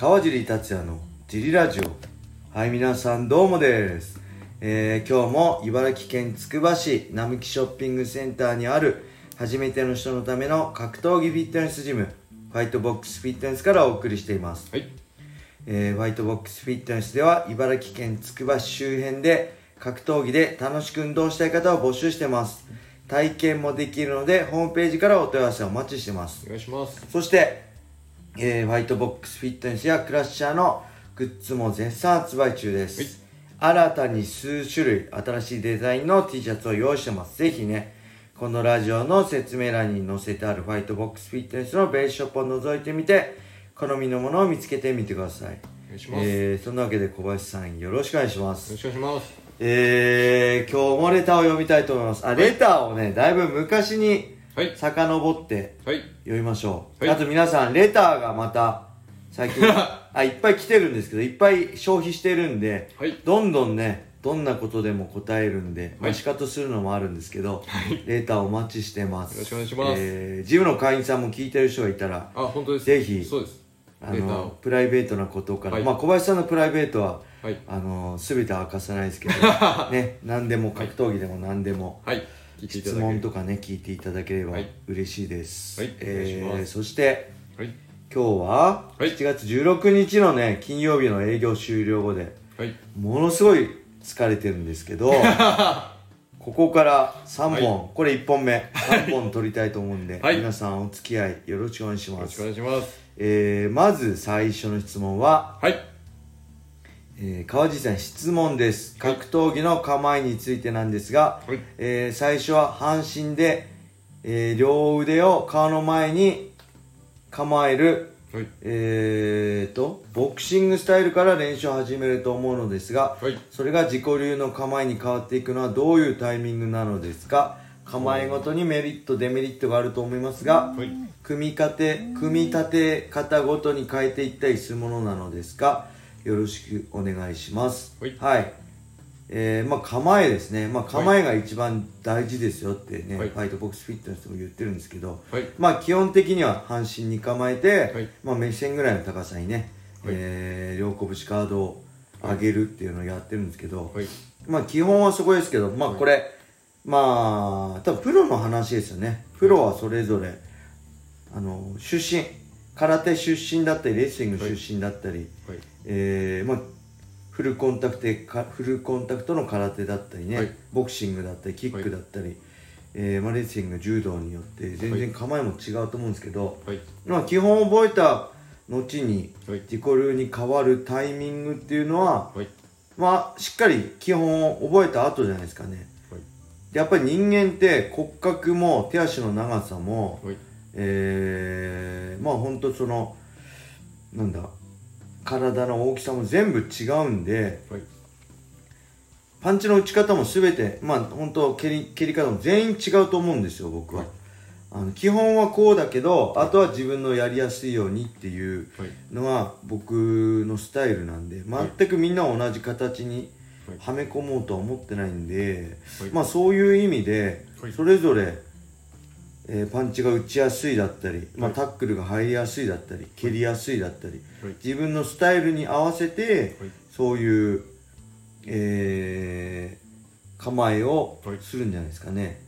川尻達也のジリラジオ。はい皆さんどうもです、えー、今日も茨城県つくば市並木ショッピングセンターにある初めての人のための格闘技フィットネスジムファイトボックスフィットネスからお送りしています。はい。えーファイトボックスフィットネスでは茨城県つくば市周辺で格闘技で楽しく運動したい方を募集してます。体験もできるのでホームページからお問い合わせをお待ちしてます。お願いします。そして、えーファイトボックスフィットネスやクラッシャーのグッズも絶賛発売中です、新たに数種類新しいデザインの T シャツを用意してます。ぜひねこのラジオの説明欄に載せてあるファイトボックスフィットネスのベースショップを覗いてみて好みのものを見つけてみてください。お願いします。よえーそんなわけで小林さんよろしくお願いします。ろしくお願いします。えー、今日もレターを読みたいと思います。あレターをねだいぶ昔にはい。遡ってはい。読みましょう、はいあと皆さんレターがまた最近 あいっぱい来てるんですけどいっぱい消費してるんで、はいどんどんねどんなことでも答えるんで、まあ、はい仕方するのもあるんですけど、レターお待ちしてますよろしくお願いしますえージムの会員さんも聞いてる人がいたらあ、本当です。ぜひそうです。あのプライベートなことから、はいまあ小林さんのプライベートははい。あの全ては明かさないですけど ね何でも格闘技でも何でも、はい。質問とかね聞いていただければはい嬉しいです、はいえーそしてはい。今日ははい7月16日のね金曜日の営業終了後ではい。ものすごい疲れてるんですけど ここから3本、はいこれ1本目3本取りたいと思うんで、はい皆さんお付き合いよろしくお願いしますよろしくお願いします。えーまず最初の質問は、はい。えー川地さん質問です格闘技の構えについてなんですが、はいえー最初は半身で、えー両腕を顔の前に構えるはい。えーとボクシングスタイルから練習を始めると思うのですが、はい。それが自己流の構えに変わっていくのはどういうタイミングなのですか？構えごとにメリットデメリットがあると思いますがはい。組み立て組み立て方ごとに変えていったりするものなのですか？よろしくお願いします。はい。えーまあ構えですね。まあ構えが一番大事ですよってね、はい。ファイトボックスフィットネスでも言ってるんですけど、はい。まあ基本的には半身に構えて、はい。まあ目線ぐらいの高さにね、はい。えー両拳ガードを上げるっていうのをやってるんですけど、はい。まあ基本はそこですけど、まあこれ、まあ多分プロの話ですよね。プロはそれぞれ、あの、出身、空手出身だったり、レスリング出身だったり、はい。えーまあフルコンタクトかフルコンタクトの空手だったりね、はいボクシングだったりキックだったり、えーまあ、レスリング柔道によって全然構えも違うと思うんですけど、はい。まあ、基本覚えた後にはい。自己流に変わるタイミングっていうのははい。まあしっかり基本を覚えた後じゃないですかねやっぱり人間って骨格も手足の長さも、はい。えー、まあ本当そのなんだ体の大きさも全部違うんではい。パンチの打ち方も全てまあ本当蹴り蹴り方も全員違うと思うんですよ僕は、はい。あの基本はこうだけどあとは自分のやりやすいようにっていうはい。のが僕のスタイルなんで全くみんな同じ形にはい。はめ込もうとは思ってないんで、はい。まあそういう意味ではい。それぞれ、えーパンチが打ちやすいだったり、まあ、はいタックルが入りやすいだったり蹴りやすいだったりはい。自分のスタイルに合わせてはい。そういう、えー構えをはいするんじゃないですかね。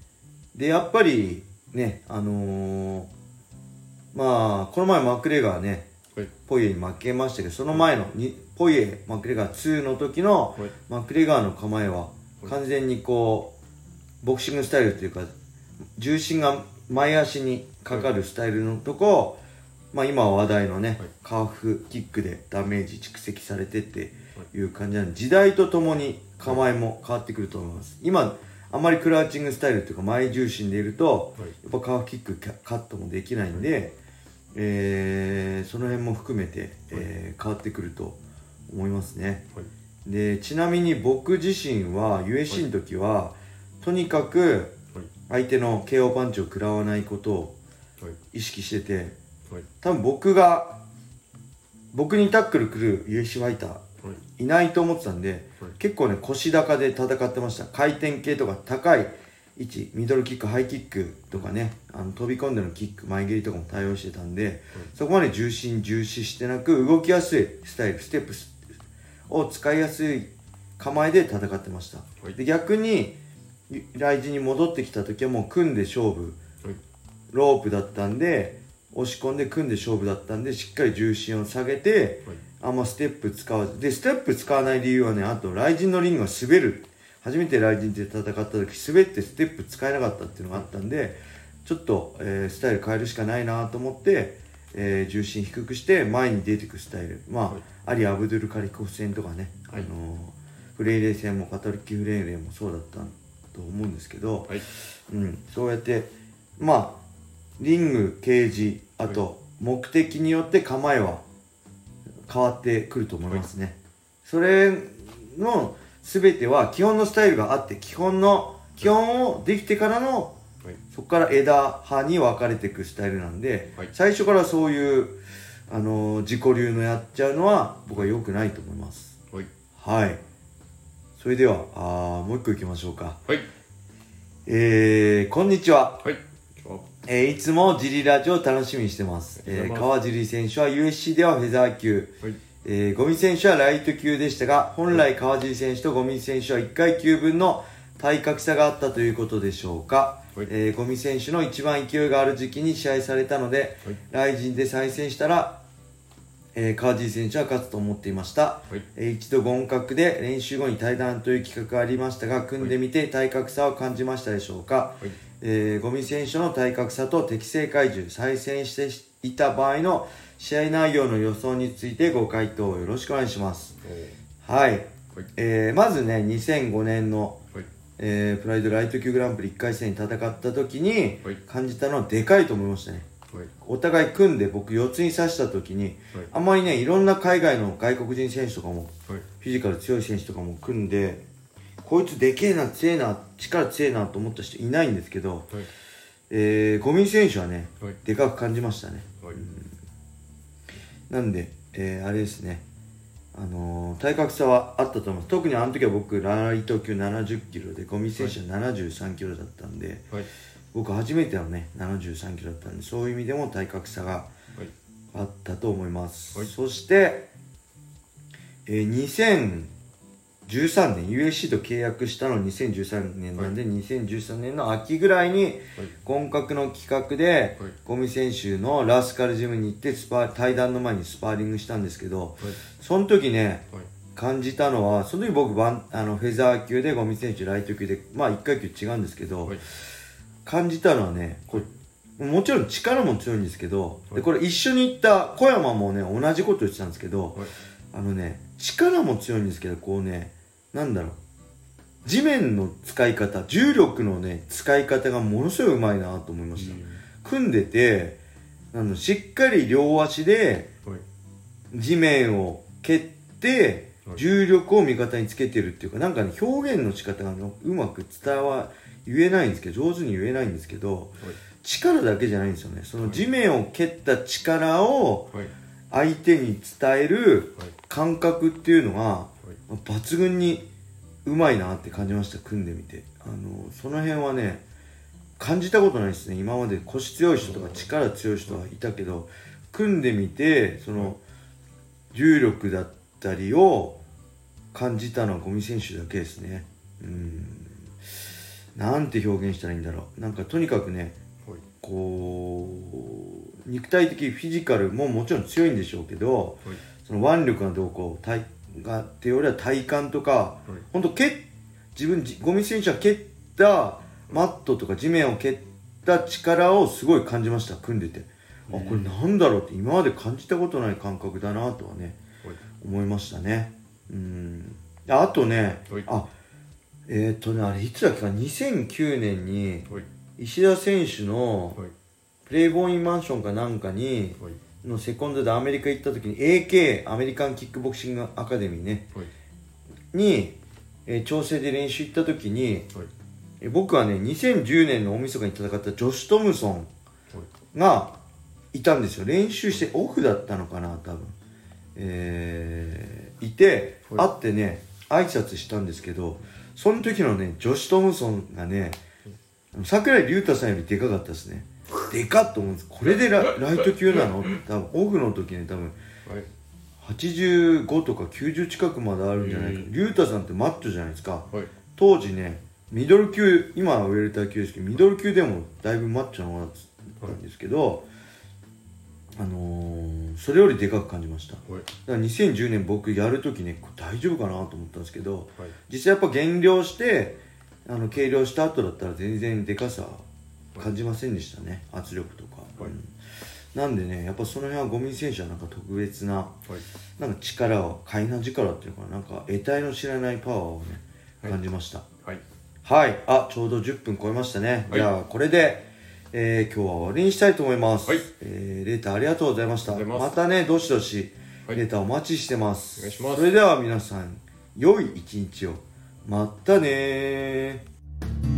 でやっぱりねあのーまあこの前マクレガーねはい。ポイエに負けましたけどその前のにポイエマクレガー2の時のはい。マクレガーの構えははい完全にこうボクシングスタイルというか重心が前足にかかるスタイルのとこ、まあ、今話題のね、はい。カーフキックでダメージ蓄積されてってい。う感じなんで時代とともに構えも変わってくると思います。今あんまりクラウチングスタイルというか前重心でいるとはい。やっぱカーフキックカカットもできないんで、えーその辺も含めて、えー変わってくると思いますね。はい。でちなみに僕自身は USC の時は、とにかくはい。相手の KO パンチを食らわないことをはい。意識しててはい。多分僕が僕にタックル来る USC ファイターはい。いないと思ってたんで、はい結構ね腰高で戦ってました回転系とか高い1ミドルキックハイキックとかねあの飛び込んでのキック前蹴りとかも対応してたんで、そこまで重心重視してなく動きやすいスタイルステップを使いやすい構えで戦ってました、はいで逆に来陣に戻ってきた時はもう組んで勝負。はい。ロープだったんで押し込んで組んで勝負だったんでしっかり重心を下げて、はい。あんまステップ使わずでステップ使わない理由はねあと雷神のリングが滑る。初めて雷神で戦った時滑ってステップ使えなかったっていうのがあったんでちょっと、えースタイル変えるしかないなと思って、えー重心低くして前に出てくスタイル。まあ、はい。アリ・アブドゥル・カリコフ戦とかね、はい。あのーフレイレ戦もカトリック・フレイレもそうだったと思うんですけど、はい。うん、そうやってまあリングケージあと目的によって構えは変わってくると思いますね、それの全ては基本のスタイルがあって基本の基本をできてからのはい。そこから枝葉に分かれていくスタイルなんで、はい。最初からそういう、あのー自己流のやっちゃうのは僕は良くないと思います。はい。はいそれではあーもう一個いきましょうか。はい。えー、こんにちは。はい。あえーいつもジリラジオを楽しみにしてます。えー、川尻選手は USC ではフェザー級、はい。えーゴミ選手はライト級でしたが、本来川尻選手とゴミ選手は1階級分の体格差があったということでしょうか。はい。えーゴミ選手の一番勢いがある時期に試合されたので、はい。ライジンで再戦したら、えー川尻選手は勝つと思っていました。はい。えー一度合格で練習後に対談という企画がありましたが組んでみて体格差を感じましたでしょうか、はい。えーゴミ選手の体格差と適正体重再戦していた場合の試合内容の予想についてご回答よろしくお願いします。おはい、はい。えーまずね2005年の、はい。えープライドライト級グランプリ1回戦に戦った時にはい。感じたのはでかいと思いましたね。はいお互い組んで僕四つに刺した時にはい。あんまりねいろんな海外の外国人選手とかもはい。フィジカル強い選手とかも組んでこいつでけえな強えな力強えなと思った人いないんですけど、はい。えー、ゴミ選手はねはい。でかく感じましたね。はい。なんで、えー、あれですね。あのー体格差はあったと思います。特にあの時は僕ライト級70キロでゴミ選手は73キロだったんで、はい僕初めてのね73キロだったんでそういう意味でも体格差がはい。あったと思います、はい。そして、えー、2013年 USC と契約したの2013年なんで、2013年の秋ぐらいに本格の企画で、はい。ゴミ選手のラスカルジムに行ってスパ対談の前にスパーリングしたんですけどはい。その時ねはい。感じたのはその時僕バンあのフェザー級でゴミ選手ライト級でまあ1階級違うんですけど、はい感じたのはねこうもちろん力も強いんですけど、はい。でこれ一緒に行った小山もね同じこと言ってたんですけど、はい。あのね力も強いんですけどこうねなんだろう。地面の使い方重力のね使い方がものすごいうまいなと思いました、組んでてあのしっかり両足ではい。地面を蹴ってはい。重力を味方につけてるっていうかなんかね表現の仕方がねうまく伝わ言えないんですけど上手に言えないんですけど力だけじゃないんですよね。その地面を蹴った力をはい。相手に伝えるはい。感覚っていうのがはい。抜群にうまいなって感じました組んでみて。あのその辺はね感じたことないですね。今まで腰強い人とか力強い人はいたけど組んでみてその重力だったりを感じたのはゴミ選手だけですね。うんなんて表現したらいいんだろう。なんかとにかくねはい。こう肉体的フィジカルももちろん強いんでしょうけどはい。その腕力がどうこう体がっていうよりは体幹とかはい。本当蹴っ自分じゴミ選手は蹴ったマットとか地面を蹴った力をすごい感じました組んでて。あこれなんだろうって今まで感じたことない感覚だなとはねはい。思いましたね。うん。あとねはい。あえっ、とねあれいつだっけか？2009年にはい。石田選手のはい。プレイボーインマンションかなんかにはい。のセコンドでアメリカ行った時に AK アメリカンキックボクシングアカデミーね。はい。に、えー調整で練習行った時に、はい。えー僕はね2010年の大晦日に戦ったジョシュ・トムソンはい。がいたんですよ。練習してオフだったのかな多分。えーいて、はい。会ってね挨拶したんですけどその時のねジョシュ・トムソンがね桜井竜太さんよりでかかったですね。でかっと思うんです。これでラライト級なの？多分オフの時ね多分はい。85とか90近くまであるんじゃないか。うん。竜太さんってマッチョじゃないですか。はい。当時ねミドル級今はウェルター級ですけどミドル級でもだいぶマッチョな方だったんですけど、あのーそれよりでかく感じました。だかはいら2010年僕やるときねこれ大丈夫かなと思ったんですけどはい。実際やっぱ減量してあの計量した後だったら全然でかさ感じませんでしたね。圧力とか、はい。うん。なんでねやっぱその辺は五味選手はなんか特別なはい。なんか力を快な力っていうのかななんか得体の知らないパワーをねはい。感じました。はい。はい、あちょうど10分超えましたね、はい。じゃあこれで、えー今日は終わりにしたいと思います、はい。えーレーターありがとうございました。ます。たねどしどしはい。レーターお待ちしてます、お願いします。それでは皆さん良い一日を。またねー